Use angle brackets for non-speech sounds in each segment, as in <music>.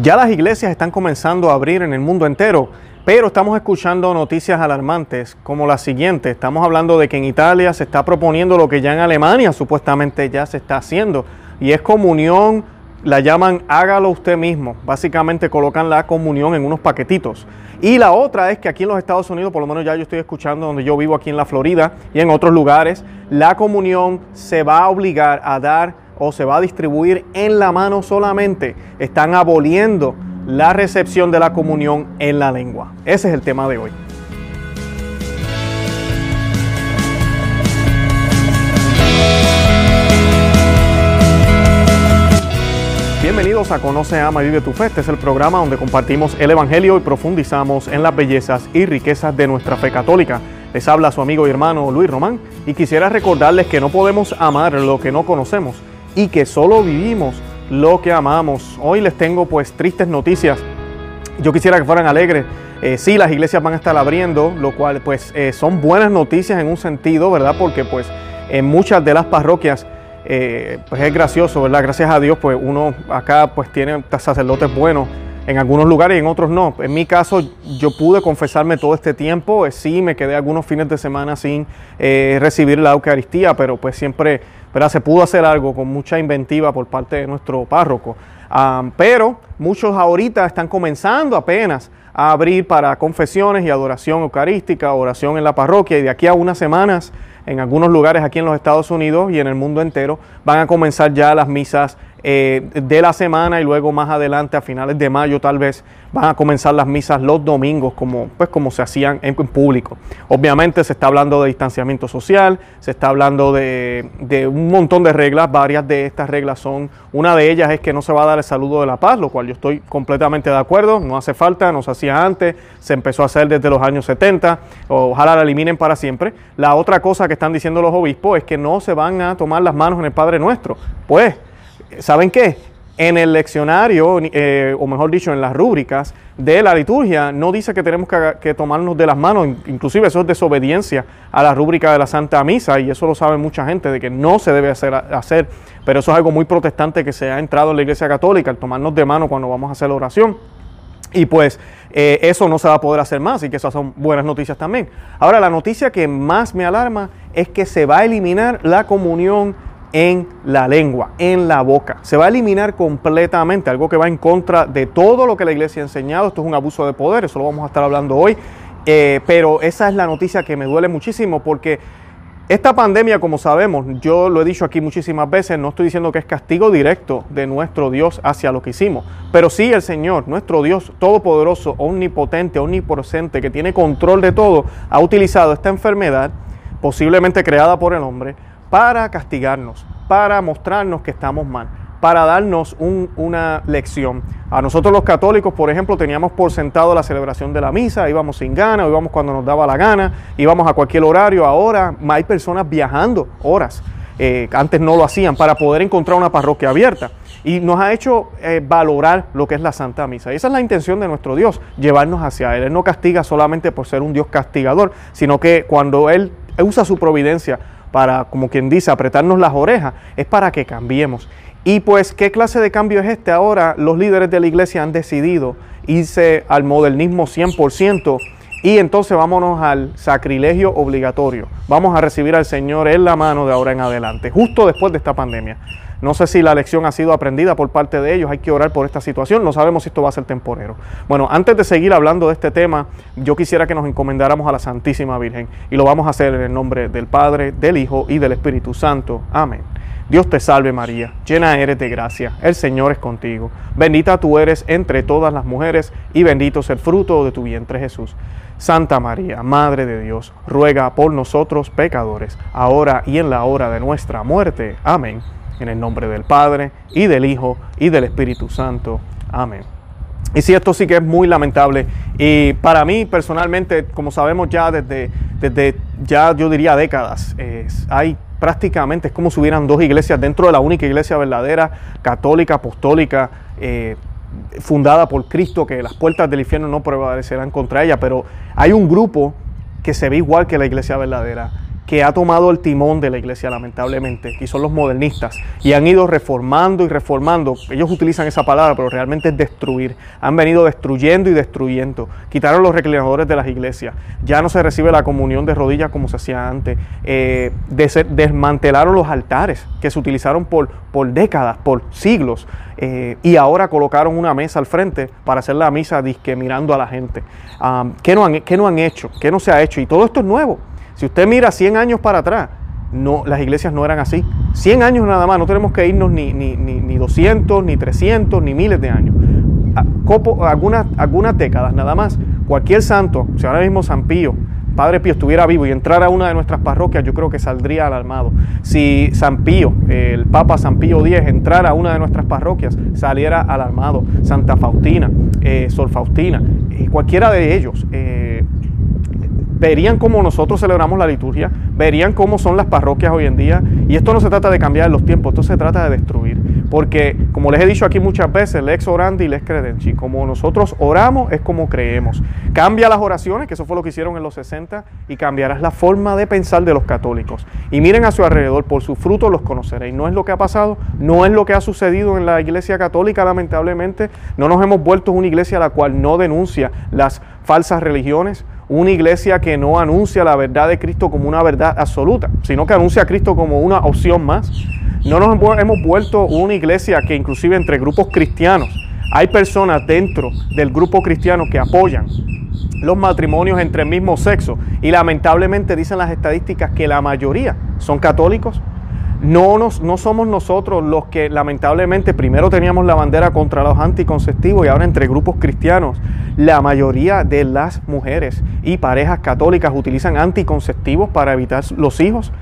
Ya las iglesias están comenzando a abrir en el mundo entero, pero estamos escuchando noticias alarmantes como la siguiente. Estamos hablando de que en Italia se está proponiendo lo que ya en Alemania supuestamente ya se está haciendo, y es comunión, la llaman hágalo usted mismo. Básicamente colocan la comunión en unos paquetitos. Y la otra es que aquí en los Estados Unidos, por lo menos ya yo estoy escuchando donde yo vivo aquí en la Florida y en otros lugares, la comunión se va a obligar a dar o se va a distribuir en la mano solamente. Están aboliendo la recepción de la comunión en la lengua. Ese es el tema de hoy. Bienvenidos a Conoce, Ama y Vive tu Fe. Este es el programa donde compartimos el Evangelio y profundizamos en las bellezas y riquezas de nuestra fe católica. Les habla su amigo y hermano Luis Román y quisiera recordarles que no podemos amar lo que no conocemos y que solo vivimos lo que amamos. Hoy les tengo pues tristes noticias. Yo quisiera que fueran alegres. Eh, sí, las iglesias van a estar abriendo, lo cual pues eh, son buenas noticias en un sentido, ¿verdad? Porque pues en muchas de las parroquias eh, pues es gracioso, ¿verdad? Gracias a Dios pues uno acá pues tiene sacerdotes buenos en algunos lugares y en otros no. En mi caso, yo pude confesarme todo este tiempo. Eh, sí, me quedé algunos fines de semana sin recibir la Eucaristía, pero pues siempre ¿verdad? se pudo hacer algo con mucha inventiva por parte de nuestro párroco. pero muchos ahorita están comenzando apenas a abrir para confesiones y adoración eucarística, oración en la parroquia, y de aquí a unas semanas en algunos lugares aquí en los Estados Unidos y en el mundo entero van a comenzar ya las misas eh, de la semana y luego más adelante a finales de mayo tal vez van a comenzar las misas los domingos como, pues, como se hacían en, público. Obviamente se está hablando de distanciamiento social, se está hablando de, de, un montón de reglas, varias de estas reglas son, una de ellas es que no se va a dar el saludo de la paz, lo cual yo estoy completamente de acuerdo, no hace falta, no se hacía antes, se empezó a hacer desde los años 70, ojalá la eliminen para siempre. La otra cosa que están diciendo los obispos es que no se van a tomar las manos en el Padre Nuestro. Pues, ¿saben qué? En el leccionario, eh, o mejor dicho, en las rúbricas de la liturgia, no dice que tenemos que, tomarnos de las manos, inclusive eso es desobediencia a la rúbrica de la Santa Misa, y eso lo sabe mucha gente, de que no se debe hacer, hacer, pero eso es algo muy protestante que se ha entrado en la Iglesia Católica, el tomarnos de mano cuando vamos a hacer la oración. Y pues eh, eso no se va a poder hacer más y que esas son buenas noticias también. Ahora, la noticia que más me alarma es que se va a eliminar la comunión en la lengua, en la boca. Se va a eliminar completamente, algo que va en contra de todo lo que la iglesia ha enseñado. Esto es un abuso de poder, eso lo vamos a estar hablando hoy. Eh, pero esa es la noticia que me duele muchísimo porque esta pandemia, como sabemos, yo lo he dicho aquí muchísimas veces, no estoy diciendo que es castigo directo de nuestro Dios hacia lo que hicimos, pero sí el Señor, nuestro Dios todopoderoso, omnipotente, omnipresente, que tiene control de todo, ha utilizado esta enfermedad, posiblemente creada por el hombre, para castigarnos, para mostrarnos que estamos mal, para darnos una lección. A nosotros los católicos, por ejemplo, teníamos por sentado la celebración de la misa, íbamos sin gana, íbamos cuando nos daba la gana, íbamos a cualquier horario. Ahora hay personas viajando horas. Eh, antes no lo hacían para poder encontrar una parroquia abierta. Y nos ha hecho eh, valorar lo que es la Santa Misa. Y esa es la intención de nuestro Dios, llevarnos hacia Él. Él no castiga solamente por ser un Dios castigador, sino que cuando Él usa su providencia para, como quien dice, apretarnos las orejas, es para que cambiemos. Y pues, ¿qué clase de cambio es este? Ahora los líderes de la iglesia han decidido irse al modernismo 100% y entonces vámonos al sacrilegio obligatorio. Vamos a recibir al Señor en la mano de ahora en adelante, justo después de esta pandemia. No sé si la lección ha sido aprendida por parte de ellos, hay que orar por esta situación, no sabemos si esto va a ser temporero. Bueno, antes de seguir hablando de este tema, yo quisiera que nos encomendáramos a la Santísima Virgen y lo vamos a hacer en el nombre del Padre, del Hijo y del Espíritu Santo. Amén. Dios te salve María, llena eres de gracia, el Señor es contigo, bendita tú eres entre todas las mujeres y bendito es el fruto de tu vientre Jesús. Santa María, Madre de Dios, ruega por nosotros pecadores, ahora y en la hora de nuestra muerte. Amén. En el nombre del Padre, y del Hijo, y del Espíritu Santo. Amén. Y si esto sí que es muy lamentable. Y para mí personalmente, como sabemos ya desde, desde ya yo diría décadas, hay prácticamente, es como si hubieran dos iglesias dentro de la única iglesia verdadera, católica, apostólica, eh, fundada por Cristo, que las puertas del infierno no prevalecerán contra ella, pero hay un grupo que se ve igual que la iglesia verdadera que ha tomado el timón de la iglesia, lamentablemente, y son los modernistas, y han ido reformando y reformando. Ellos utilizan esa palabra, pero realmente es destruir. Han venido destruyendo y destruyendo. Quitaron los reclinadores de las iglesias. Ya no se recibe la comunión de rodillas como se hacía antes. Eh, desmantelaron los altares que se utilizaron por, décadas, por siglos. Eh, y ahora colocaron una mesa al frente para hacer la misa disque mirando a la gente. ¿qué, no han, ¿Qué no han hecho? ¿Qué no se ha hecho? Y todo esto es nuevo. Si usted mira 100 años para atrás, no, las iglesias no eran así. 100 años nada más, no tenemos que irnos ni, ni, ni, 200, ni 300, ni miles de años. algunas, algunas décadas nada más. Cualquier santo, si ahora mismo San Pío, Padre Pío estuviera vivo y entrara a una de nuestras parroquias, yo creo que saldría alarmado. Si San Pío, el Papa San Pío X, entrara a una de nuestras parroquias, saliera alarmado. Santa Faustina, eh, Sor Faustina, eh, cualquiera de ellos. Eh, verían cómo nosotros celebramos la liturgia, verían cómo son las parroquias hoy en día. Y esto no se trata de cambiar los tiempos, esto se trata de destruir. Porque, como les he dicho aquí muchas veces, lex orandi lex credenci. Como nosotros oramos es como creemos. Cambia las oraciones, que eso fue lo que hicieron en los 60, y cambiarás la forma de pensar de los católicos. Y miren a su alrededor, por sus frutos los conoceréis. No es lo que ha pasado, no es lo que ha sucedido en la iglesia católica, lamentablemente. No nos hemos vuelto una iglesia a la cual no denuncia las falsas religiones, una iglesia que no anuncia la verdad de Cristo como una verdad absoluta, sino que anuncia a Cristo como una opción más. No nos hemos vuelto una iglesia que inclusive entre grupos cristianos hay personas dentro del grupo cristiano que apoyan los matrimonios entre el mismo sexo y lamentablemente dicen las estadísticas que la mayoría son católicos no, nos, no somos nosotros los que lamentablemente primero teníamos la bandera contra los anticonceptivos y ahora entre grupos cristianos la mayoría de las mujeres y parejas católicas utilizan anticonceptivos para evitar los hijos.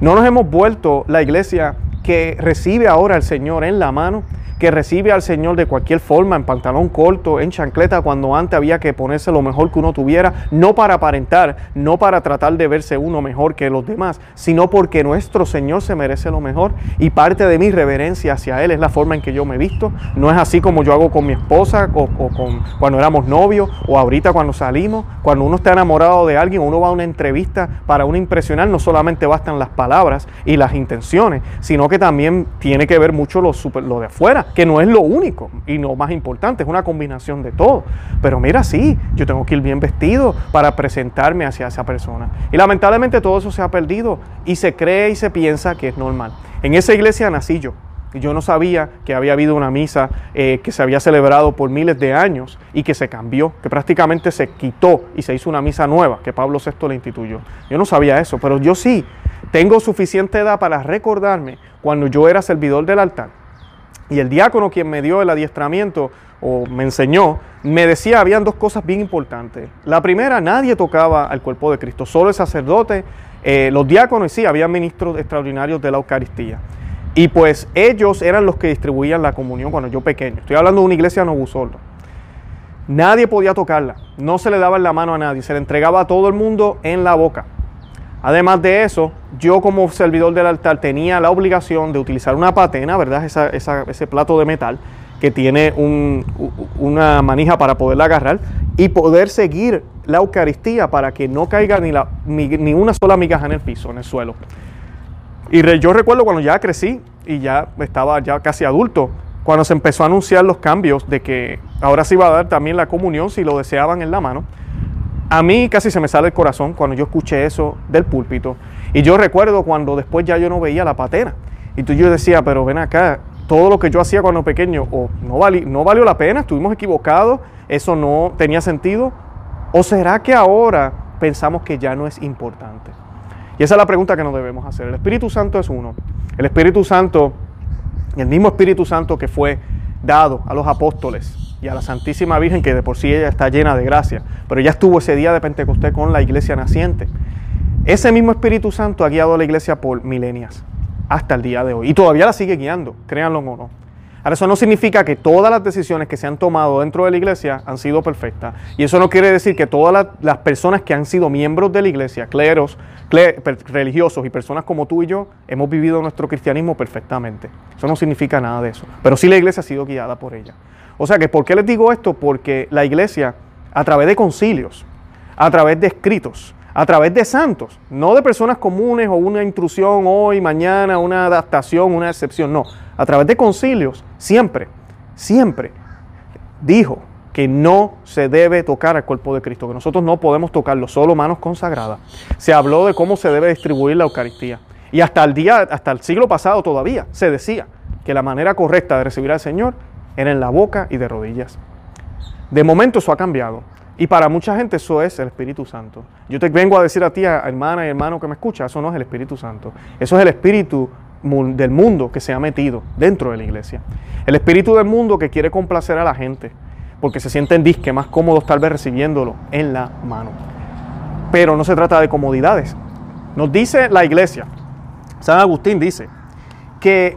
No nos hemos vuelto la iglesia que recibe ahora al Señor en la mano que recibe al Señor de cualquier forma, en pantalón corto, en chancleta, cuando antes había que ponerse lo mejor que uno tuviera, no para aparentar, no para tratar de verse uno mejor que los demás, sino porque nuestro Señor se merece lo mejor y parte de mi reverencia hacia Él es la forma en que yo me visto. No es así como yo hago con mi esposa o, con, cuando éramos novios o ahorita cuando salimos. Cuando uno está enamorado de alguien, uno va a una entrevista para uno impresionar, no solamente bastan las palabras y las intenciones, sino que también tiene que ver mucho lo, lo de afuera que no es lo único y no más importante, es una combinación de todo. Pero mira, sí, yo tengo que ir bien vestido para presentarme hacia esa persona. Y lamentablemente todo eso se ha perdido y se cree y se piensa que es normal. En esa iglesia nací yo. Yo no sabía que había habido una misa eh, que se había celebrado por miles de años y que se cambió, que prácticamente se quitó y se hizo una misa nueva que Pablo VI le instituyó. Yo no sabía eso, pero yo sí tengo suficiente edad para recordarme cuando yo era servidor del altar y el diácono quien me dio el adiestramiento o me enseñó, me decía, habían dos cosas bien importantes. La primera, nadie tocaba al cuerpo de Cristo, solo el sacerdote, eh, los diáconos, sí, había ministros extraordinarios de la Eucaristía. Y pues ellos eran los que distribuían la comunión cuando yo pequeño. Estoy hablando de una iglesia no solo. Nadie podía tocarla, no se le daba en la mano a nadie, se le entregaba a todo el mundo en la boca. Además de eso, yo como servidor del altar tenía la obligación de utilizar una patena, ¿verdad? ese plato de metal que tiene una manija para poderla agarrar y poder seguir la Eucaristía para que no caiga ni, una sola migaja en el piso, en el suelo. Y yo recuerdo cuando ya crecí y ya estaba ya casi adulto, cuando se empezó a anunciar los cambios de que ahora se iba a dar también la comunión si lo deseaban en la mano a mí casi se me sale el corazón cuando yo escuché eso del púlpito. Y yo recuerdo cuando después ya yo no veía la patena. Y tú yo decía, pero ven acá, todo lo que yo hacía cuando pequeño, o no, no valió la pena, estuvimos equivocados, eso no tenía sentido. ¿O será que ahora pensamos que ya no es importante? Y esa es la pregunta que nos debemos hacer. El Espíritu Santo es uno. El Espíritu Santo, el mismo Espíritu Santo que fue dado a los apóstoles, y a la Santísima Virgen, que de por sí ella está llena de gracia, pero ya estuvo ese día de Pentecostés con la iglesia naciente. Ese mismo Espíritu Santo ha guiado a la iglesia por milenias, hasta el día de hoy, y todavía la sigue guiando, créanlo o no. Ahora, eso no significa que todas las decisiones que se han tomado dentro de la iglesia han sido perfectas. Y eso no quiere decir que todas las, personas que han sido miembros de la iglesia, cleros, religiosos y personas como tú y yo, hemos vivido nuestro cristianismo perfectamente. Eso no significa nada de eso. Pero sí la iglesia ha sido guiada por ella. O sea que, ¿por qué les digo esto? Porque la iglesia, a través de concilios, a través de escritos, a través de santos, no de personas comunes o una intrusión hoy, mañana, una adaptación, una excepción, no, a través de concilios, siempre, siempre dijo que no se debe tocar al cuerpo de Cristo, que nosotros no podemos tocarlo, solo manos consagradas. Se habló de cómo se debe distribuir la Eucaristía. Y hasta el día, hasta el siglo pasado todavía se decía que la manera correcta de recibir al Señor era en la boca y de rodillas. De momento eso ha cambiado. Y para mucha gente eso es el Espíritu Santo. Yo te vengo a decir a ti, hermana y hermano que me escucha, eso no es el Espíritu Santo. Eso es el Espíritu del mundo que se ha metido dentro de la iglesia. El Espíritu del mundo que quiere complacer a la gente porque se sienten disque más cómodos tal vez recibiéndolo en la mano. Pero no se trata de comodidades. Nos dice la iglesia, San Agustín dice, que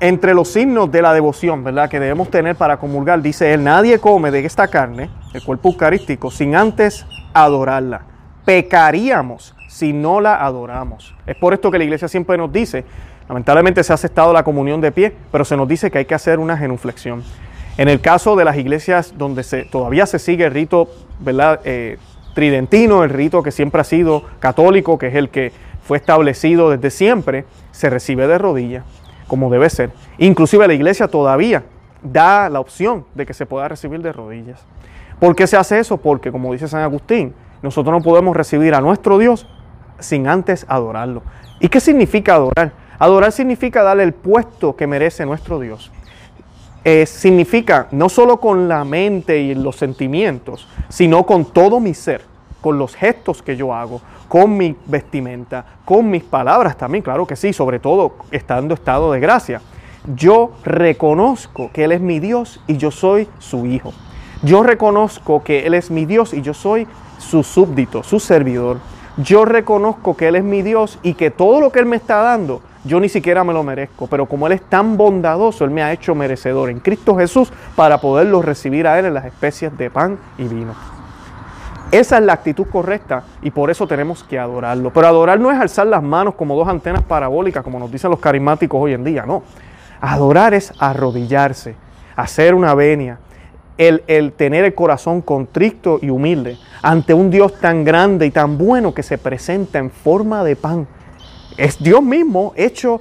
entre los signos de la devoción, ¿verdad? Que debemos tener para comulgar, dice él, nadie come de esta carne, el cuerpo eucarístico, sin antes adorarla. Pecaríamos si no la adoramos. Es por esto que la iglesia siempre nos dice, lamentablemente se ha aceptado la comunión de pie, pero se nos dice que hay que hacer una genuflexión. En el caso de las iglesias donde todavía se sigue el rito ¿verdad? Eh, tridentino, el rito que siempre ha sido católico, que es el que fue establecido desde siempre, se recibe de rodillas, como debe ser. Inclusive la iglesia todavía da la opción de que se pueda recibir de rodillas. ¿Por qué se hace eso? Porque, como dice San Agustín, nosotros no podemos recibir a nuestro Dios sin antes adorarlo. ¿Y qué significa adorar? Adorar significa darle el puesto que merece nuestro Dios. Eh, significa no solo con la mente y los sentimientos, sino con todo mi ser, con los gestos que yo hago, con mi vestimenta, con mis palabras también, claro que sí, sobre todo estando estado de gracia. Yo reconozco que Él es mi Dios y yo soy su hijo. Yo reconozco que Él es mi Dios y yo soy su súbdito, su servidor. Yo reconozco que Él es mi Dios y que todo lo que Él me está dando yo ni siquiera me lo merezco, pero como Él es tan bondadoso, Él me ha hecho merecedor en Cristo Jesús para poderlo recibir a Él en las especies de pan y vino. Esa es la actitud correcta y por eso tenemos que adorarlo. Pero adorar no es alzar las manos como dos antenas parabólicas, como nos dicen los carismáticos hoy en día, no. Adorar es arrodillarse, hacer una venia, el, el, tener el corazón contrito y humilde ante un Dios tan grande y tan bueno que se presenta en forma de pan es Dios mismo hecho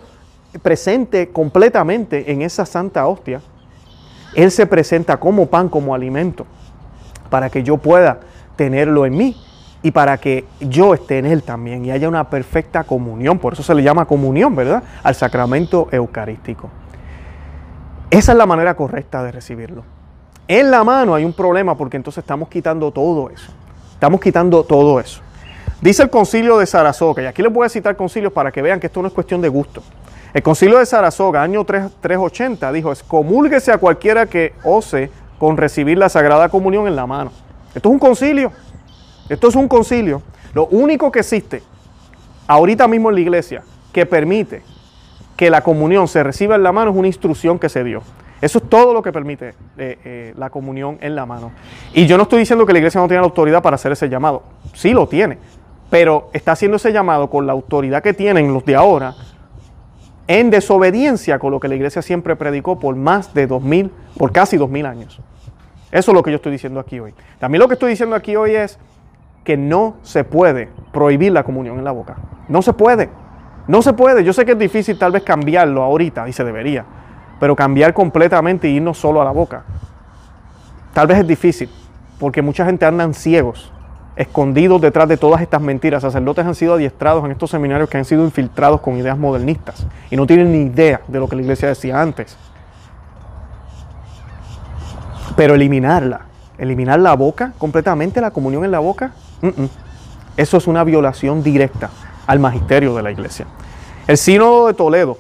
presente completamente en esa santa hostia. Él se presenta como pan, como alimento, para que yo pueda tenerlo en mí y para que yo esté en Él también y haya una perfecta comunión. Por eso se le llama comunión, ¿verdad? Al sacramento eucarístico. Esa es la manera correcta de recibirlo. En la mano hay un problema porque entonces estamos quitando todo eso. Estamos quitando todo eso. Dice el concilio de Sarasoga, y aquí les voy a citar concilios para que vean que esto no es cuestión de gusto. El concilio de Sarasoga, año 380, dijo, excomúlguese a cualquiera que ose con recibir la Sagrada Comunión en la mano. Esto es un concilio. Esto es un concilio. Lo único que existe ahorita mismo en la iglesia que permite que la comunión se reciba en la mano es una instrucción que se dio. Eso es todo lo que permite eh, eh, la comunión en la mano. Y yo no estoy diciendo que la iglesia no tiene la autoridad para hacer ese llamado. Sí lo tiene pero está haciendo ese llamado con la autoridad que tienen los de ahora, en desobediencia con lo que la iglesia siempre predicó por más de dos mil, por casi dos mil años. Eso es lo que yo estoy diciendo aquí hoy. También lo que estoy diciendo aquí hoy es que no se puede prohibir la comunión en la boca. No se puede. No se puede. Yo sé que es difícil tal vez cambiarlo ahorita y se debería, pero cambiar completamente y irnos solo a la boca. Tal vez es difícil, porque mucha gente andan ciegos escondidos detrás de todas estas mentiras. Sacerdotes han sido adiestrados en estos seminarios que han sido infiltrados con ideas modernistas y no tienen ni idea de lo que la iglesia decía antes. Pero eliminarla, eliminar la boca, completamente la comunión en la boca, eso es una violación directa al magisterio de la iglesia. El sínodo de Toledo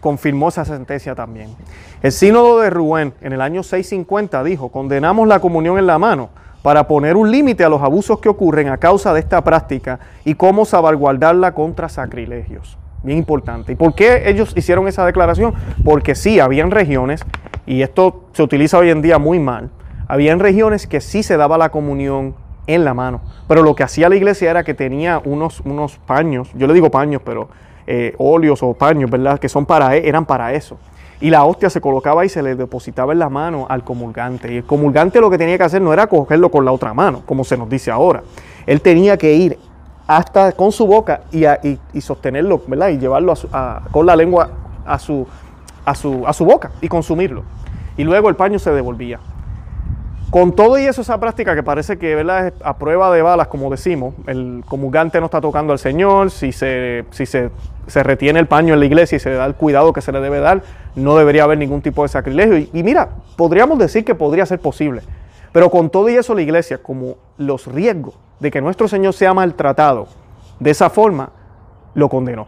confirmó esa sentencia también. El sínodo de Rouen en el año 650 dijo, condenamos la comunión en la mano para poner un límite a los abusos que ocurren a causa de esta práctica y cómo salvaguardarla contra sacrilegios. Bien importante. ¿Y por qué ellos hicieron esa declaración? Porque sí, habían regiones, y esto se utiliza hoy en día muy mal, habían regiones que sí se daba la comunión en la mano, pero lo que hacía la iglesia era que tenía unos, unos paños, yo le digo paños, pero eh, óleos o paños, ¿verdad? Que son para, e, eran para eso. Y la hostia se colocaba y se le depositaba en la mano al comulgante. Y el comulgante lo que tenía que hacer no era cogerlo con la otra mano, como se nos dice ahora. Él tenía que ir hasta con su boca y, y, sostenerlo, ¿verdad? Y llevarlo con la lengua a su, a, su, a su boca y consumirlo. Y luego el paño se devolvía. Con todo y eso, esa práctica que parece que ¿verdad? es a prueba de balas, como decimos, el comulgante no está tocando al Señor, si, se, retiene el paño en la iglesia y se da el cuidado que se le debe dar, no debería haber ningún tipo de sacrilegio. Y mira, podríamos decir que podría ser posible, pero con todo y eso la iglesia, como los riesgos de que nuestro Señor sea maltratado de esa forma, lo condenó.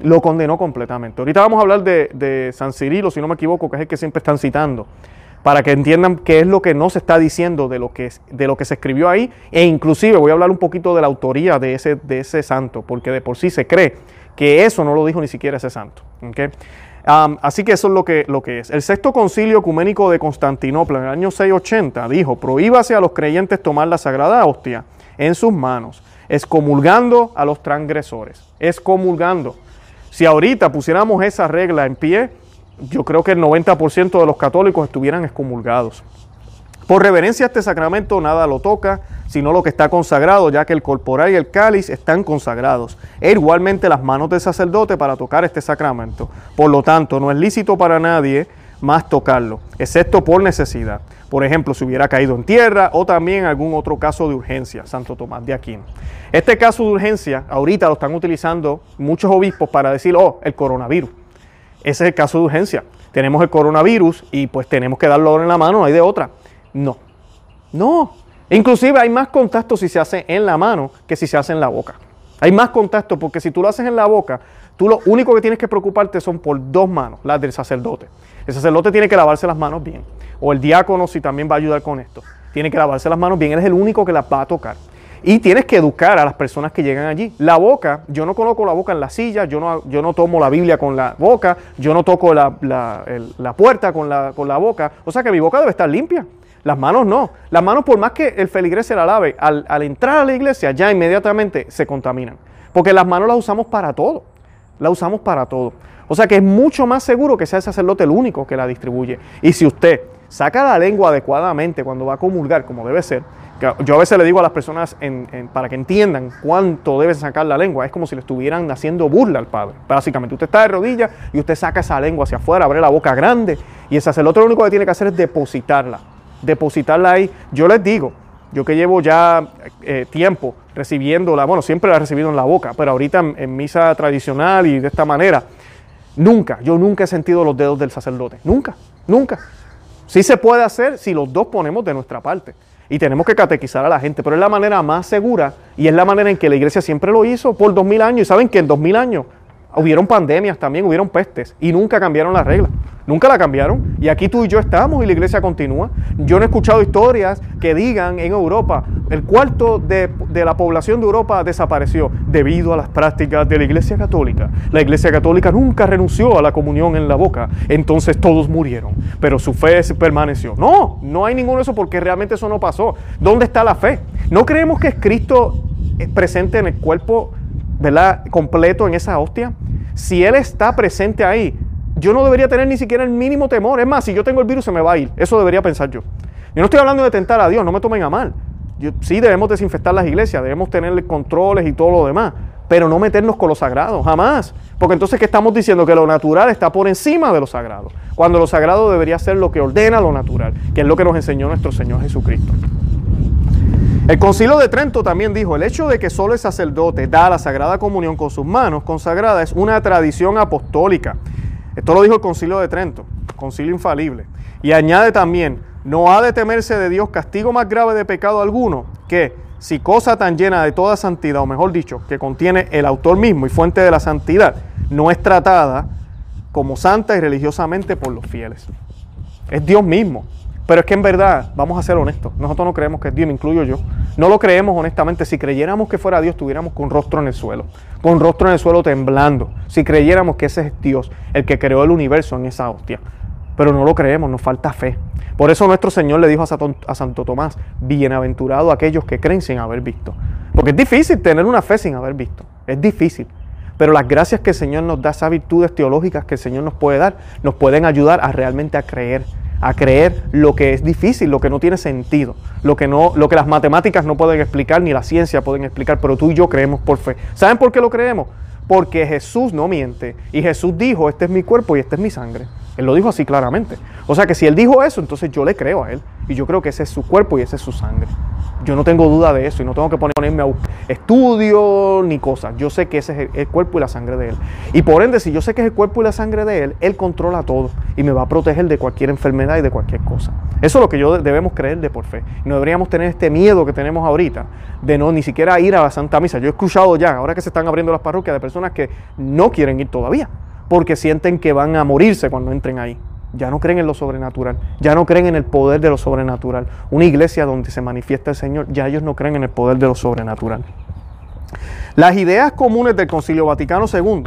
Lo condenó completamente. Ahorita vamos a hablar de, San Cirilo, si no me equivoco, que es el que siempre están citando para que entiendan qué es lo que no se está diciendo de lo que, de lo que se escribió ahí, e inclusive voy a hablar un poquito de la autoría de ese, de ese santo, porque de por sí se cree que eso no lo dijo ni siquiera ese santo. Así que eso es lo que, lo que es. El sexto concilio ecuménico de Constantinopla en el año 680 dijo, prohíbase a los creyentes tomar la sagrada hostia en sus manos, excomulgando a los transgresores, excomulgando. Si ahorita pusiéramos esa regla en pie, yo creo que el 90% de los católicos estuvieran excomulgados. Por reverencia a este sacramento nada lo toca, sino lo que está consagrado, ya que el corporal y el cáliz están consagrados, e igualmente las manos del sacerdote para tocar este sacramento. Por lo tanto, no es lícito para nadie más tocarlo, excepto por necesidad. Por ejemplo, si hubiera caído en tierra o también algún otro caso de urgencia, Santo Tomás de Aquino. Este caso de urgencia, ahorita lo están utilizando muchos obispos para decir, oh, el coronavirus. Ese es el caso de urgencia. Tenemos el coronavirus y pues tenemos que darlo en la mano, no hay de otra. No, no. Inclusive hay más contacto si se hace en la mano que si se hace en la boca. Hay más contacto porque si tú lo haces en la boca, tú lo único que tienes que preocuparte son por dos manos, las del sacerdote. El sacerdote tiene que lavarse las manos bien. O el diácono si también va a ayudar con esto. Tiene que lavarse las manos bien, él es el único que las va a tocar. Y tienes que educar a las personas que llegan allí. La boca, yo no coloco la boca en la silla, yo no, yo no tomo la Biblia con la boca, yo no toco la, puerta con la, con la boca. O sea que mi boca debe estar limpia. Las manos no. Las manos, por más que el feligrés se la lave, al, entrar a la iglesia ya inmediatamente se contaminan. Porque las manos las usamos para todo. Las usamos para todo. O sea que es mucho más seguro que sea el sacerdote el único que la distribuye. Y si usted saca la lengua adecuadamente cuando va a comulgar, como debe ser, yo a veces le digo a las personas para que entiendan cuánto debe sacar la lengua, es como si le estuvieran haciendo burla al Padre. Básicamente, usted está de rodillas y usted saca esa lengua hacia afuera, abre la boca grande y el sacerdote lo único que tiene que hacer es depositarla, depositarla ahí. Yo les digo, yo que llevo ya eh, tiempo recibiéndola, bueno, siempre la he recibido en la boca, pero ahorita en misa tradicional y de esta manera, nunca, yo nunca he sentido los dedos del sacerdote, nunca, nunca. Sí se puede hacer si los dos ponemos de nuestra parte. Y tenemos que catequizar a la gente, pero es la manera más segura y es la manera en que la iglesia siempre lo hizo por dos mil años. Y saben que en dos mil años hubieron pandemias también, hubieron pestes y nunca cambiaron las reglas. Nunca la cambiaron. Y aquí tú y yo estamos y la iglesia continúa. Yo no he escuchado historias que digan en Europa, el cuarto de, la población de Europa desapareció debido a las prácticas de la iglesia católica. La iglesia católica nunca renunció a la comunión en la boca. Entonces todos murieron. Pero su fe permaneció. No, no hay ninguno de eso porque realmente eso no pasó. ¿Dónde está la fe? ¿No creemos que es Cristo eh, presente en el cuerpo ¿verdad? completo en esa hostia? Si Él está presente ahí, yo no debería tener ni siquiera el mínimo temor. Es más, si yo tengo el virus se me va a ir. Eso debería pensar yo. Yo no estoy hablando de tentar a Dios, no me tomen a mal. sí debemos desinfectar las iglesias, debemos tener controles y todo lo demás, pero no meternos con lo sagrado, jamás. Porque entonces, ¿qué estamos diciendo? Que lo natural está por encima de lo sagrado. Cuando lo sagrado debería ser lo que ordena lo natural, que es lo que nos enseñó nuestro Señor Jesucristo. El concilio de Trento también dijo, el hecho de que solo el sacerdote da la Sagrada Comunión con sus manos consagradas es una tradición apostólica. Esto lo dijo el concilio de Trento, concilio infalible. Y añade también, no ha de temerse de Dios castigo más grave de pecado alguno que si cosa tan llena de toda santidad, o mejor dicho, que contiene el autor mismo y fuente de la santidad, no es tratada como santa y religiosamente por los fieles. Es Dios mismo pero es que en verdad, vamos a ser honestos, nosotros no creemos que es Dios, me incluyo yo. No lo creemos honestamente. Si creyéramos que fuera Dios, estuviéramos con rostro en el suelo, con rostro en el suelo temblando. Si creyéramos que ese es Dios, el que creó el universo en esa hostia. Pero no lo creemos, nos falta fe. Por eso nuestro Señor le dijo a Santo Tomás, bienaventurado aquellos que creen sin haber visto. Porque es difícil tener una fe sin haber visto. Es difícil. Pero las gracias que el Señor nos da, esas virtudes teológicas que el Señor nos puede dar, nos pueden ayudar a realmente a creer a creer lo que es difícil, lo que no tiene sentido, lo que, no, lo que las matemáticas no pueden explicar ni la ciencia pueden explicar, pero tú y yo creemos por fe. ¿Saben por qué lo creemos? Porque Jesús no miente y Jesús dijo, este es mi cuerpo y esta es mi sangre. Él lo dijo así claramente. O sea que si Él dijo eso, entonces yo le creo a Él. Y yo creo que ese es su cuerpo y ese es su sangre. Yo no tengo duda de eso y no tengo que ponerme a estudio ni cosas. Yo sé que ese es el cuerpo y la sangre de Él. Y por ende, si yo sé que es el cuerpo y la sangre de Él, Él controla todo y me va a proteger de cualquier enfermedad y de cualquier cosa. Eso es lo que yo debemos creer de por fe. No deberíamos tener este miedo que tenemos ahorita de no ni siquiera ir a la Santa Misa. Yo he escuchado ya, ahora que se están abriendo las parroquias, de personas que no quieren ir todavía porque sienten que van a morirse cuando entren ahí. Ya no creen en lo sobrenatural, ya no creen en el poder de lo sobrenatural. Una iglesia donde se manifiesta el Señor, ya ellos no creen en el poder de lo sobrenatural. Las ideas comunes del Concilio Vaticano II,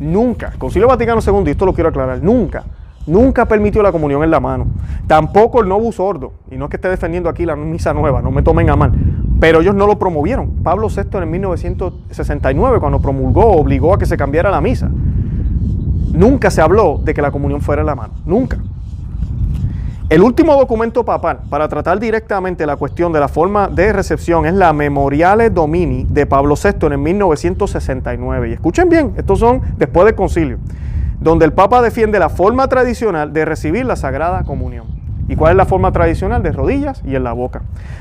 nunca, Concilio Vaticano II, y esto lo quiero aclarar, nunca, nunca permitió la comunión en la mano. Tampoco el Novus Ordo, y no es que esté defendiendo aquí la misa nueva, no me tomen a mal, pero ellos no lo promovieron. Pablo VI en 1969, cuando promulgó, obligó a que se cambiara la misa. Nunca se habló de que la comunión fuera en la mano, nunca. El último documento papal para tratar directamente la cuestión de la forma de recepción es la Memoriale Domini de Pablo VI en 1969. Y escuchen bien, estos son después del concilio, donde el Papa defiende la forma tradicional de recibir la Sagrada Comunión. ¿Y cuál es la forma tradicional? De rodillas y en la boca.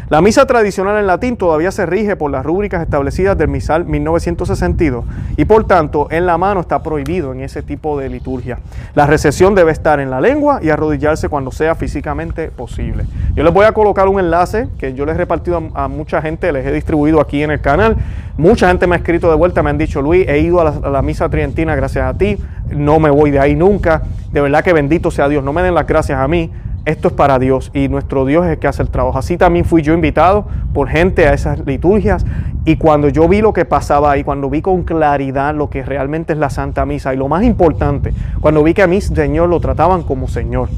La misa tradicional en latín todavía se rige por las rúbricas establecidas del misal 1962 y por tanto en la mano está prohibido en ese tipo de liturgia. La recesión debe estar en la lengua y arrodillarse cuando sea físicamente posible. Yo les voy a colocar un enlace que yo les he repartido a, mucha gente, les he distribuido aquí en el canal. Mucha gente me ha escrito de vuelta, me han dicho, Luis, he ido a la, a la misa trientina gracias a ti, no me voy de ahí nunca. De verdad que bendito sea Dios, no me den las gracias a mí esto es para Dios y nuestro Dios es el que hace el trabajo. Así también fui yo invitado por gente a esas liturgias y cuando yo vi lo que pasaba ahí, cuando vi con claridad lo que realmente es la Santa Misa y lo más importante, cuando vi que a mi Señor lo trataban como Señor,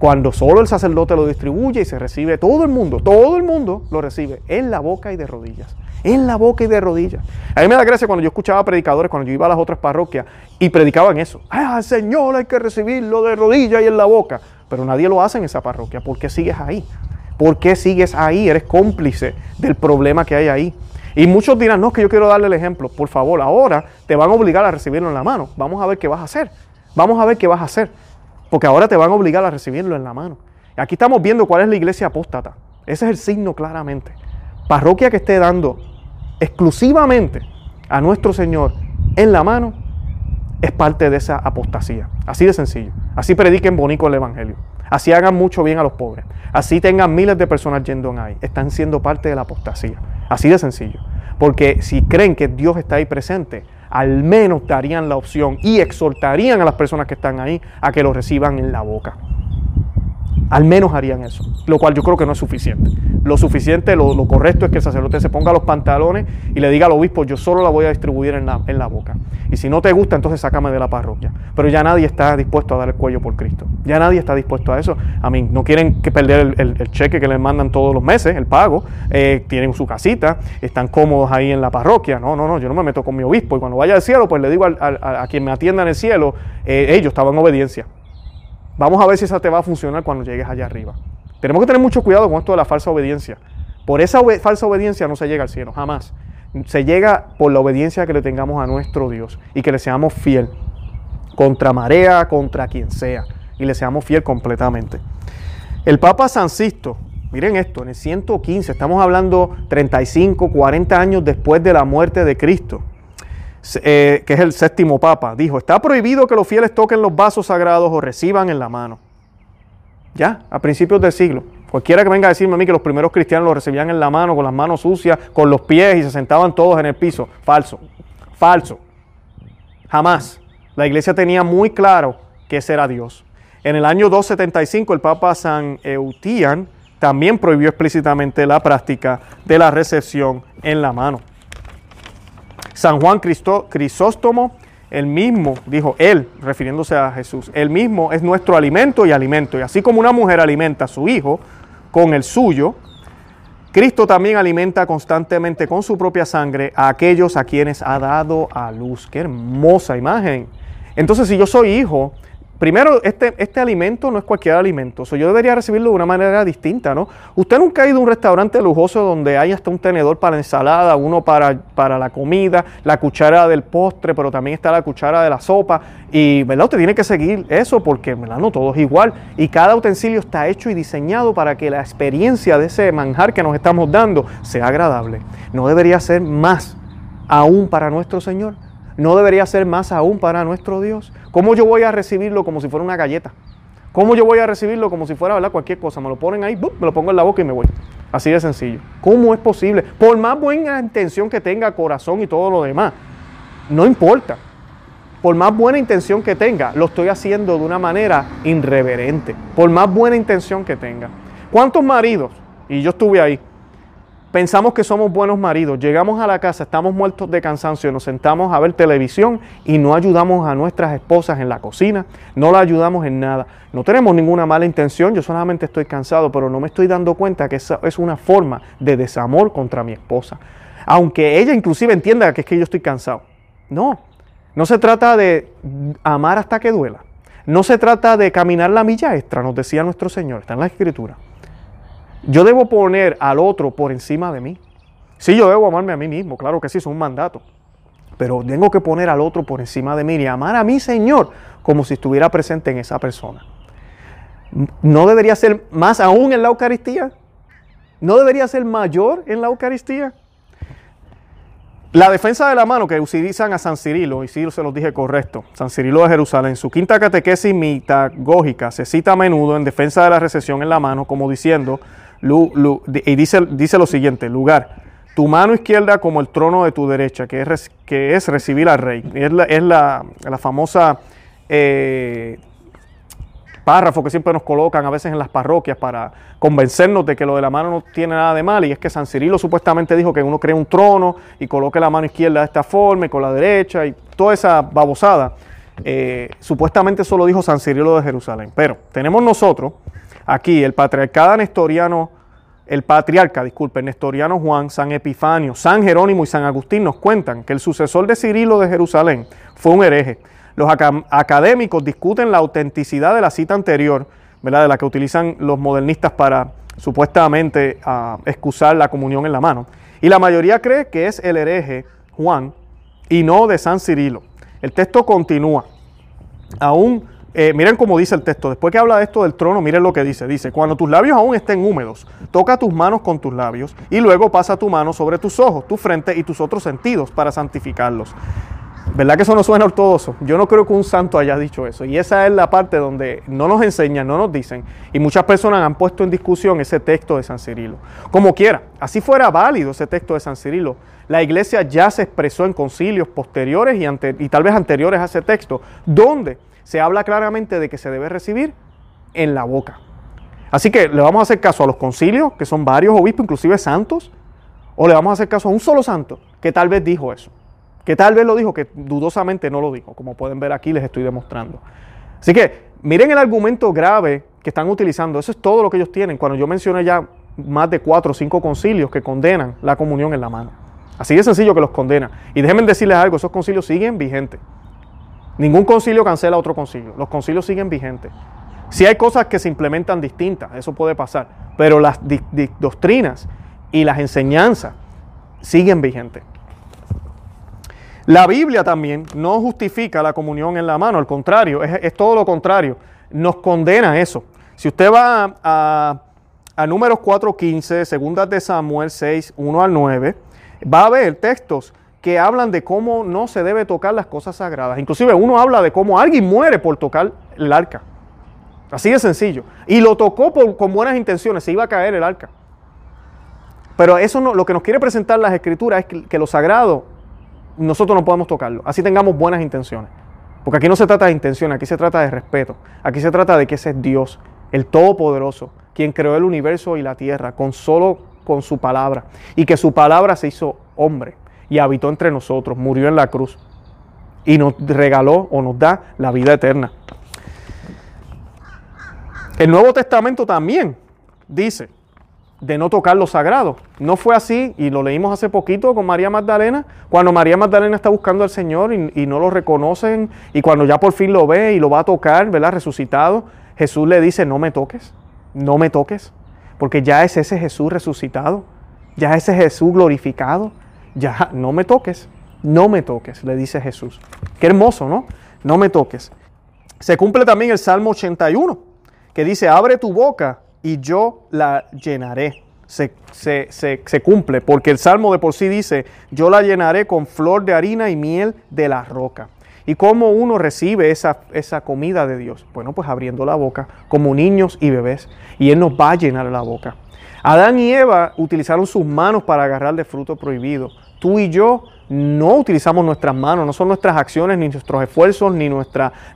cuando solo el sacerdote lo distribuye y se recibe todo el mundo, todo el mundo lo recibe en la boca y de rodillas. En la boca y de rodillas. A mí me da gracia cuando yo escuchaba predicadores, cuando yo iba a las otras parroquias y predicaban eso. Ah, Señor, hay que recibirlo de rodillas y en la boca pero nadie lo hace en esa parroquia. ¿Por qué sigues ahí? ¿Por qué sigues ahí? Eres cómplice del problema que hay ahí. Y muchos dirán, no, es que yo quiero darle el ejemplo. Por favor, ahora te van a obligar a recibirlo en la mano. Vamos a ver qué vas a hacer. Vamos a ver qué vas a hacer. Porque ahora te van a obligar a recibirlo en la mano. Aquí estamos viendo cuál es la iglesia apóstata. Ese es el signo claramente. Parroquia que esté dando exclusivamente a nuestro Señor en la mano es parte de esa apostasía. Así de sencillo. Así prediquen bonito el Evangelio. Así hagan mucho bien a los pobres. Así tengan miles de personas yendo en ahí. Están siendo parte de la apostasía. Así de sencillo. Porque si creen que Dios está ahí presente, al menos darían la opción y exhortarían a las personas que están ahí a que lo reciban en la boca. Al menos harían eso, lo cual yo creo que no es suficiente. Lo suficiente, lo, correcto es que el sacerdote se ponga los pantalones y le diga al obispo, yo solo la voy a distribuir en la, en la boca. Y si no te gusta, entonces sácame de la parroquia. Pero ya nadie está dispuesto a dar el cuello por Cristo. Ya nadie está dispuesto a eso. A mí, no quieren que perder el, cheque que les mandan todos los meses, el pago. Eh, tienen su casita, están cómodos ahí en la parroquia. No, no, no, yo no me meto con mi obispo. Y cuando vaya al cielo, pues le digo a, quien me atienda en el cielo, eh, ellos estaban en obediencia. Vamos a ver si esa te va a funcionar cuando llegues allá arriba. Tenemos que tener mucho cuidado con esto de la falsa obediencia. Por esa falsa obediencia no se llega al cielo, jamás. Se llega por la obediencia que le tengamos a nuestro Dios y que le seamos fiel contra marea, contra quien sea, y le seamos fiel completamente. El Papa San Sisto, miren esto, en el 115, estamos hablando 35, 40 años después de la muerte de Cristo. Eh, que es el séptimo papa, dijo, está prohibido que los fieles toquen los vasos sagrados o reciban en la mano. Ya, a principios del siglo. Cualquiera que venga a decirme a mí que los primeros cristianos lo recibían en la mano, con las manos sucias, con los pies y se sentaban todos en el piso. Falso, falso. Jamás. La iglesia tenía muy claro que ese era Dios. En el año 275 el Papa San Eutian también prohibió explícitamente la práctica de la recepción en la mano. San Juan Crisóstomo, el mismo, dijo él, refiriéndose a Jesús, el mismo es nuestro alimento y alimento. Y así como una mujer alimenta a su hijo con el suyo, Cristo también alimenta constantemente con su propia sangre a aquellos a quienes ha dado a luz. Qué hermosa imagen. Entonces, si yo soy hijo, primero, este, este alimento no es cualquier alimento, so, yo debería recibirlo de una manera distinta, ¿no? Usted nunca ha ido a un restaurante lujoso donde hay hasta un tenedor para la ensalada, uno para, para la comida, la cuchara del postre, pero también está la cuchara de la sopa, y, ¿verdad? Usted tiene que seguir eso porque, ¿verdad? No todo es igual, y cada utensilio está hecho y diseñado para que la experiencia de ese manjar que nos estamos dando sea agradable. No debería ser más aún para nuestro Señor. ¿No debería ser más aún para nuestro Dios? ¿Cómo yo voy a recibirlo como si fuera una galleta? ¿Cómo yo voy a recibirlo como si fuera cualquier cosa? Me lo ponen ahí, me lo pongo en la boca y me voy. Así de sencillo. ¿Cómo es posible? Por más buena intención que tenga corazón y todo lo demás, no importa. Por más buena intención que tenga, lo estoy haciendo de una manera irreverente. Por más buena intención que tenga. ¿Cuántos maridos? Y yo estuve ahí Pensamos que somos buenos maridos, llegamos a la casa, estamos muertos de cansancio, nos sentamos a ver televisión y no ayudamos a nuestras esposas en la cocina, no la ayudamos en nada. No tenemos ninguna mala intención, yo solamente estoy cansado, pero no me estoy dando cuenta que esa es una forma de desamor contra mi esposa. Aunque ella inclusive entienda que es que yo estoy cansado. No, no se trata de amar hasta que duela. No se trata de caminar la milla extra, nos decía nuestro Señor, está en la Escritura. Yo debo poner al otro por encima de mí. Sí, yo debo amarme a mí mismo, claro que sí, es un mandato. Pero tengo que poner al otro por encima de mí y amar a mi Señor como si estuviera presente en esa persona. ¿No debería ser más aún en la Eucaristía? ¿No debería ser mayor en la Eucaristía? La defensa de la mano que utilizan a San Cirilo, y sí se los dije correcto, San Cirilo de Jerusalén, su quinta catequesis mitagógica se cita a menudo en defensa de la recesión en la mano, como diciendo, y dice, dice lo siguiente, lugar, tu mano izquierda como el trono de tu derecha, que es, que es recibir al rey. Es la, es la, famosa eh, párrafo que siempre nos colocan a veces en las parroquias para convencernos de que lo de la mano no tiene nada de mal. Y es que San Cirilo supuestamente dijo que uno crea un trono y coloque la mano izquierda de esta forma y con la derecha y toda esa babosada. Eh, supuestamente eso lo dijo San Cirilo de Jerusalén. Pero tenemos nosotros aquí el patriarcado nestoriano, el patriarca, disculpe, nestoriano Juan, San Epifanio, San Jerónimo y San Agustín nos cuentan que el sucesor de Cirilo de Jerusalén fue un hereje. Los académicos discuten la autenticidad de la cita anterior, de la que utilizan los modernistas para supuestamente ah, excusar la comunión en la mano. Y la mayoría cree que es el hereje Juan y no de San Cirilo. El texto continúa. Aún eh, miren cómo dice el texto. Después que habla de esto del trono, miren lo que dice. Dice, cuando tus labios aún estén húmedos, toca tus manos con tus labios y luego pasa tu mano sobre tus ojos, tu frente y tus otros sentidos para santificarlos. ¿Verdad que eso no suena ortodoxo? Yo no creo que un santo haya dicho eso. Y esa es la parte donde no nos enseñan, no nos dicen. Y muchas personas han puesto en discusión ese texto de San Cirilo. Como quiera, así fuera válido ese texto de San Cirilo. La iglesia ya se expresó en concilios posteriores y, y tal vez anteriores a ese texto, donde se habla claramente de que se debe recibir en la boca. Así que le vamos a hacer caso a los concilios, que son varios obispos, inclusive santos, o le vamos a hacer caso a un solo santo que tal vez dijo eso, que tal vez lo dijo, que dudosamente no lo dijo, como pueden ver aquí les estoy demostrando. Así que miren el argumento grave que están utilizando, eso es todo lo que ellos tienen, cuando yo mencioné ya más de cuatro o cinco concilios que condenan la comunión en la mano. Así de sencillo que los condena. Y déjenme decirles algo, esos concilios siguen vigentes. Ningún concilio cancela otro concilio. Los concilios siguen vigentes. Si hay cosas que se implementan distintas, eso puede pasar, pero las doctrinas y las enseñanzas siguen vigentes. La Biblia también no justifica la comunión en la mano, al contrario, es, todo lo contrario, nos condena eso. Si usted va a, a números 4.15, segundas de Samuel 6, 1 al 9, va a ver textos que hablan de cómo no se debe tocar las cosas sagradas. Inclusive uno habla de cómo alguien muere por tocar el arca. Así de sencillo. Y lo tocó con buenas intenciones, se iba a caer el arca. Pero eso no, lo que nos quiere presentar las escrituras es que, que lo sagrado nosotros no podemos tocarlo. Así tengamos buenas intenciones. Porque aquí no se trata de intenciones, aquí se trata de respeto. Aquí se trata de que ese es Dios, el Todopoderoso, quien creó el universo y la tierra con solo con su palabra. Y que su palabra se hizo hombre y habitó entre nosotros, murió en la cruz y nos regaló o nos da la vida eterna. El Nuevo Testamento también dice de no tocar lo sagrado. No fue así, y lo leímos hace poquito con María Magdalena, cuando María Magdalena está buscando al Señor y, no lo reconocen, y cuando ya por fin lo ve y lo va a tocar, ¿verdad? Resucitado, Jesús le dice, no me toques, no me toques, porque ya es ese Jesús resucitado, ya es ese Jesús glorificado, ya no me toques, no me toques, le dice Jesús. Qué hermoso, ¿no? No me toques. Se cumple también el Salmo 81, que dice, abre tu boca y yo la llenaré. Se, se, cumple, porque el Salmo de por sí dice, yo la llenaré con flor de harina y miel de la roca. ¿Y cómo uno recibe esa, esa comida de Dios? Bueno, pues abriendo la boca, como niños y bebés, y Él nos va a llenar la boca. Adán y Eva utilizaron sus manos para agarrar de fruto prohibido. Tú y yo no utilizamos nuestras manos, no son nuestras acciones, ni nuestros esfuerzos, ni,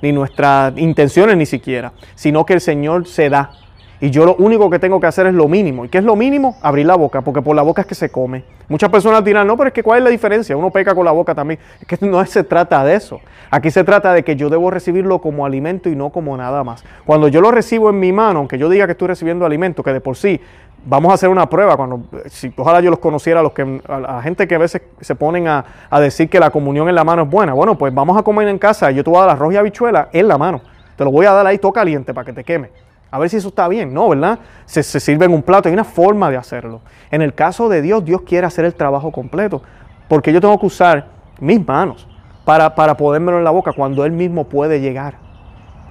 ni nuestras intenciones ni siquiera, sino que el Señor se da y yo lo único que tengo que hacer es lo mínimo. ¿Y qué es lo mínimo? Abrir la boca, porque por la boca es que se come. Muchas personas dirán, no, pero es que ¿cuál es la diferencia? Uno peca con la boca también. <laughs> Es que no se trata de eso. Aquí se trata de que yo debo recibirlo como alimento y no como nada más. Cuando yo lo recibo en mi mano, aunque yo diga que estoy recibiendo alimento, que de por sí vamos a hacer una prueba. Cuando, si, ojalá yo los conociera, los que, a la gente que a veces se ponen a, a, decir que la comunión en la mano es buena. Bueno, pues vamos a comer en casa. Yo te voy a dar arroz y habichuela en la mano. Te lo voy a dar ahí todo caliente para que te queme. A ver si eso está bien, ¿no? ¿Verdad? Se, sirve en un plato, hay una forma de hacerlo. En el caso de Dios, Dios quiere hacer el trabajo completo, porque yo tengo que usar mis manos para, para podérmelo en la boca cuando Él mismo puede llegar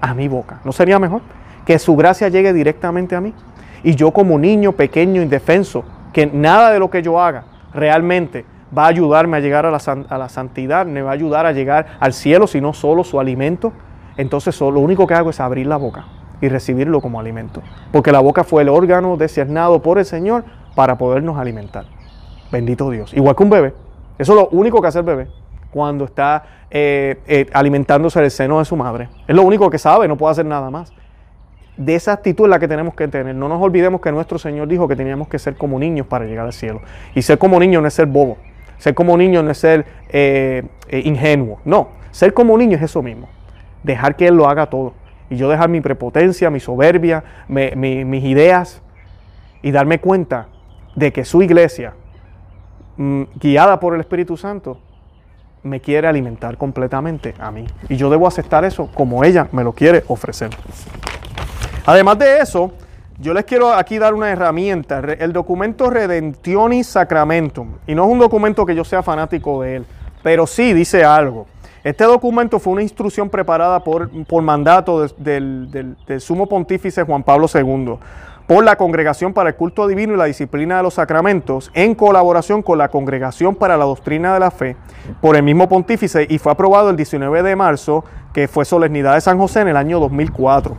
a mi boca. ¿No sería mejor? Que su gracia llegue directamente a mí. Y yo como niño pequeño, indefenso, que nada de lo que yo haga realmente va a ayudarme a llegar a la, a la santidad, me va a ayudar a llegar al cielo, sino solo su alimento. Entonces lo único que hago es abrir la boca y recibirlo como alimento. Porque la boca fue el órgano designado por el Señor para podernos alimentar. Bendito Dios. Igual que un bebé. Eso es lo único que hace el bebé cuando está eh, eh, alimentándose del seno de su madre. Es lo único que sabe, no puede hacer nada más. De esa actitud la que tenemos que tener. No nos olvidemos que nuestro Señor dijo que teníamos que ser como niños para llegar al cielo. Y ser como niño no es ser bobo. Ser como niño no es ser eh, ingenuo. No, ser como niño es eso mismo. Dejar que Él lo haga todo y yo dejar mi prepotencia, mi soberbia, mis ideas y darme cuenta de que su iglesia, mm, guiada por el Espíritu Santo, me quiere alimentar completamente a mí. Y yo debo aceptar eso como ella me lo quiere ofrecer. Además de eso, yo les quiero aquí dar una herramienta, el documento Redemptionis Sacramentum. Y no es un documento que yo sea fanático de él, pero sí dice algo. Este documento fue una instrucción preparada por, por mandato del, sumo pontífice Juan Pablo II por la Congregación para el Culto Divino y la Disciplina de los Sacramentos, en colaboración con la Congregación para la Doctrina de la Fe, por el mismo pontífice, y fue aprobado el 19 de marzo, que fue solemnidad de San José en el año 2004.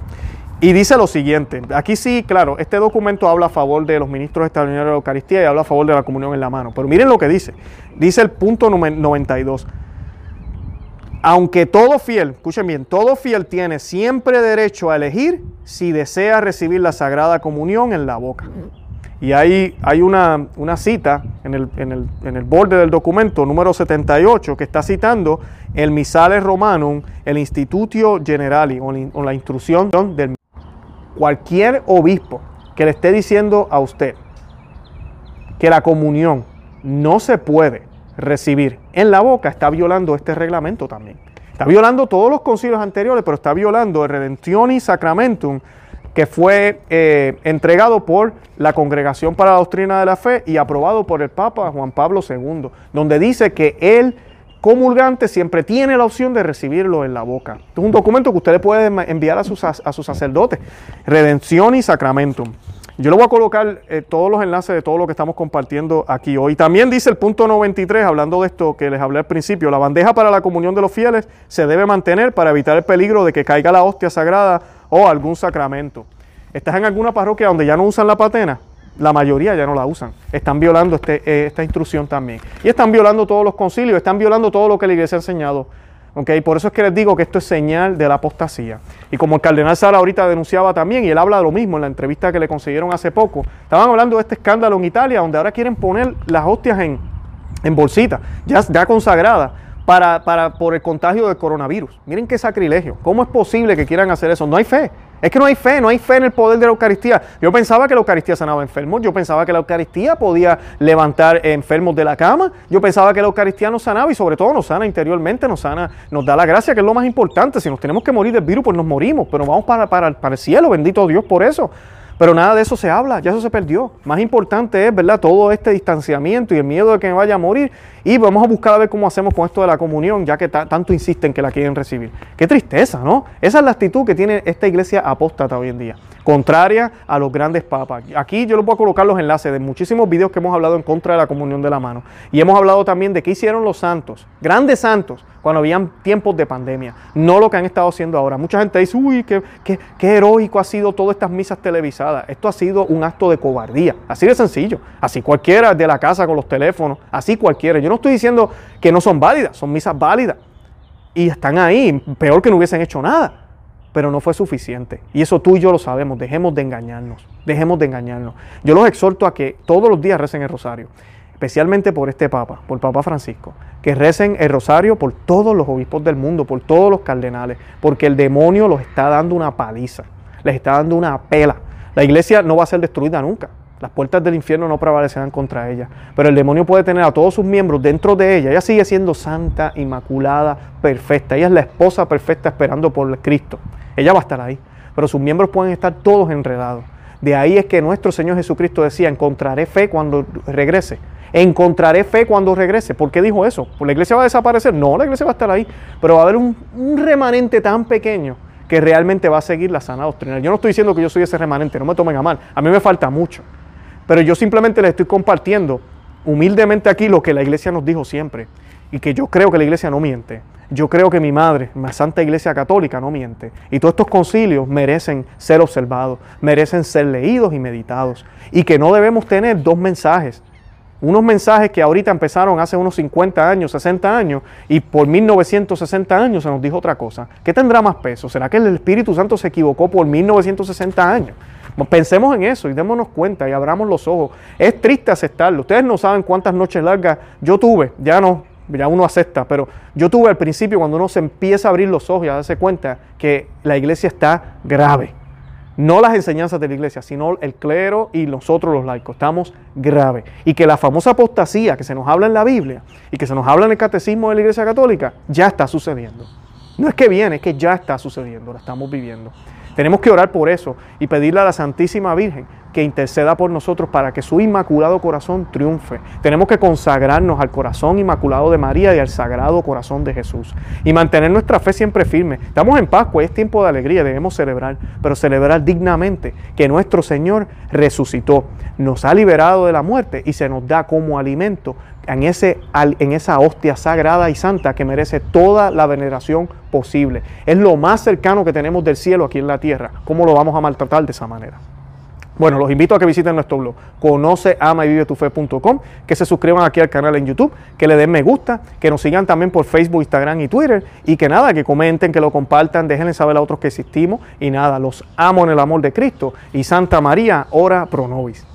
Y dice lo siguiente, aquí sí, claro, este documento habla a favor de los ministros extraordinarios de la Eucaristía y habla a favor de la comunión en la mano, pero miren lo que dice, dice el punto 92 aunque todo fiel, escuchen bien, todo fiel tiene siempre derecho a elegir si desea recibir la Sagrada Comunión en la boca. Y ahí hay una, cita en el, borde del documento número 78 que está citando el Misale Romanum, el Institutio Generali o la instrucción del cualquier obispo que le esté diciendo a usted que la comunión no se puede recibir en la boca, está violando este reglamento también. Está violando todos los concilios anteriores, pero está violando el Redemptionis Sacramentum que fue eh, entregado por la Congregación para la Doctrina de la Fe y aprobado por el Papa Juan Pablo II, donde dice que el comulgante siempre tiene la opción de recibirlo en la boca. Es un documento que usted puede enviar a sus, a sacerdotes, Redención y Sacramentum. Yo le voy a colocar eh, todos los enlaces de todo lo que estamos compartiendo aquí hoy. También dice el punto 93, hablando de esto que les hablé al principio, la bandeja para la comunión de los fieles se debe mantener para evitar el peligro de que caiga la hostia sagrada o algún sacramento. ¿Estás en alguna parroquia donde ya no usan la patena? La mayoría ya no la usan. Están violando este, eh, esta instrucción también. Y están violando todos los concilios, están violando todo lo que la iglesia ha enseñado por eso es que les digo que esto es señal de la apostasía. Y como el cardenal Sara ahorita denunciaba también, y él habla de lo mismo en la entrevista que le consiguieron hace poco, estaban hablando de este escándalo en Italia, donde ahora quieren poner las hostias en, bolsitas, ya, ya consagradas, para, para, por el contagio del coronavirus. Miren qué sacrilegio. ¿Cómo es posible que quieran hacer eso? No hay fe. Es que no hay fe, no hay fe en el poder de la Eucaristía. Yo pensaba que la Eucaristía sanaba enfermos, yo pensaba que la Eucaristía podía levantar enfermos de la cama, yo pensaba que la Eucaristía nos sanaba y sobre todo nos sana interiormente, nos sana, nos da la gracia, que es lo más importante. Si nos tenemos que morir del virus, pues nos morimos, pero vamos para, para, para el cielo, bendito Dios por eso. Pero nada de eso se habla, ya eso se perdió. Más importante es, ¿verdad? Todo este distanciamiento y el miedo de que me vaya a morir. Y vamos a buscar a ver cómo hacemos con esto de la comunión, ya que tanto insisten que la quieren recibir. Qué tristeza, ¿no? Esa es la actitud que tiene esta iglesia apóstata hoy en día contraria a los grandes papas. Aquí yo les voy a colocar los enlaces de muchísimos videos que hemos hablado en contra de la comunión de la mano. Y hemos hablado también de qué hicieron los santos, grandes santos, cuando habían tiempos de pandemia, no lo que han estado haciendo ahora. Mucha gente dice, uy, qué, qué, qué heroico ha sido todas estas misas televisadas. Esto ha sido un acto de cobardía, así de sencillo. Así cualquiera de la casa con los teléfonos, así cualquiera. Yo no estoy diciendo que no son válidas, son misas válidas. Y están ahí, peor que no hubiesen hecho nada pero no fue suficiente. Y eso tú y yo lo sabemos, dejemos de engañarnos, dejemos de engañarnos. Yo los exhorto a que todos los días recen el rosario, especialmente por este Papa, por Papa Francisco, que recen el rosario por todos los obispos del mundo, por todos los cardenales, porque el demonio los está dando una paliza, les está dando una pela. La iglesia no va a ser destruida nunca, las puertas del infierno no prevalecerán contra ella. Pero el demonio puede tener a todos sus miembros dentro de ella. Ella sigue siendo santa, inmaculada, perfecta. Ella es la esposa perfecta esperando por Cristo. Ella va a estar ahí. Pero sus miembros pueden estar todos enredados. De ahí es que nuestro Señor Jesucristo decía, encontraré fe cuando regrese. Encontraré fe cuando regrese. ¿Por qué dijo eso? ¿La iglesia va a desaparecer? No, la iglesia va a estar ahí. Pero va a haber un, un remanente tan pequeño que realmente va a seguir la sana doctrina. Yo no estoy diciendo que yo soy ese remanente, no me tomen a mal. A mí me falta mucho. Pero yo simplemente les estoy compartiendo humildemente aquí lo que la iglesia nos dijo siempre y que yo creo que la iglesia no miente. Yo creo que mi madre, la Santa Iglesia Católica, no miente. Y todos estos concilios merecen ser observados, merecen ser leídos y meditados. Y que no debemos tener dos mensajes. Unos mensajes que ahorita empezaron hace unos 50 años, 60 años, y por 1960 años se nos dijo otra cosa. ¿Qué tendrá más peso? ¿Será que el Espíritu Santo se equivocó por 1960 años? Pensemos en eso y démonos cuenta y abramos los ojos. Es triste aceptarlo. Ustedes no saben cuántas noches largas yo tuve, ya no, ya uno acepta, pero yo tuve al principio cuando uno se empieza a abrir los ojos y a darse cuenta que la iglesia está grave. No las enseñanzas de la iglesia, sino el clero y nosotros los laicos. Estamos grave. Y que la famosa apostasía que se nos habla en la Biblia y que se nos habla en el catecismo de la iglesia católica ya está sucediendo. No es que viene, es que ya está sucediendo, la estamos viviendo. Tenemos que orar por eso y pedirle a la Santísima Virgen que interceda por nosotros para que su inmaculado corazón triunfe. Tenemos que consagrarnos al corazón inmaculado de María y al sagrado corazón de Jesús y mantener nuestra fe siempre firme. Estamos en Pascua, es tiempo de alegría, debemos celebrar, pero celebrar dignamente que nuestro Señor resucitó, nos ha liberado de la muerte y se nos da como alimento en, ese, en esa hostia sagrada y santa que merece toda la veneración posible. Es lo más cercano que tenemos del cielo aquí en la tierra. ¿Cómo lo vamos a maltratar de esa manera? Bueno, los invito a que visiten nuestro blog, conoce, ama y vive tu fe.com, que se suscriban aquí al canal en YouTube, que le den me gusta, que nos sigan también por Facebook, Instagram y Twitter, y que nada, que comenten, que lo compartan, déjenle saber a otros que existimos, y nada, los amo en el amor de Cristo, y Santa María, ora pro nobis.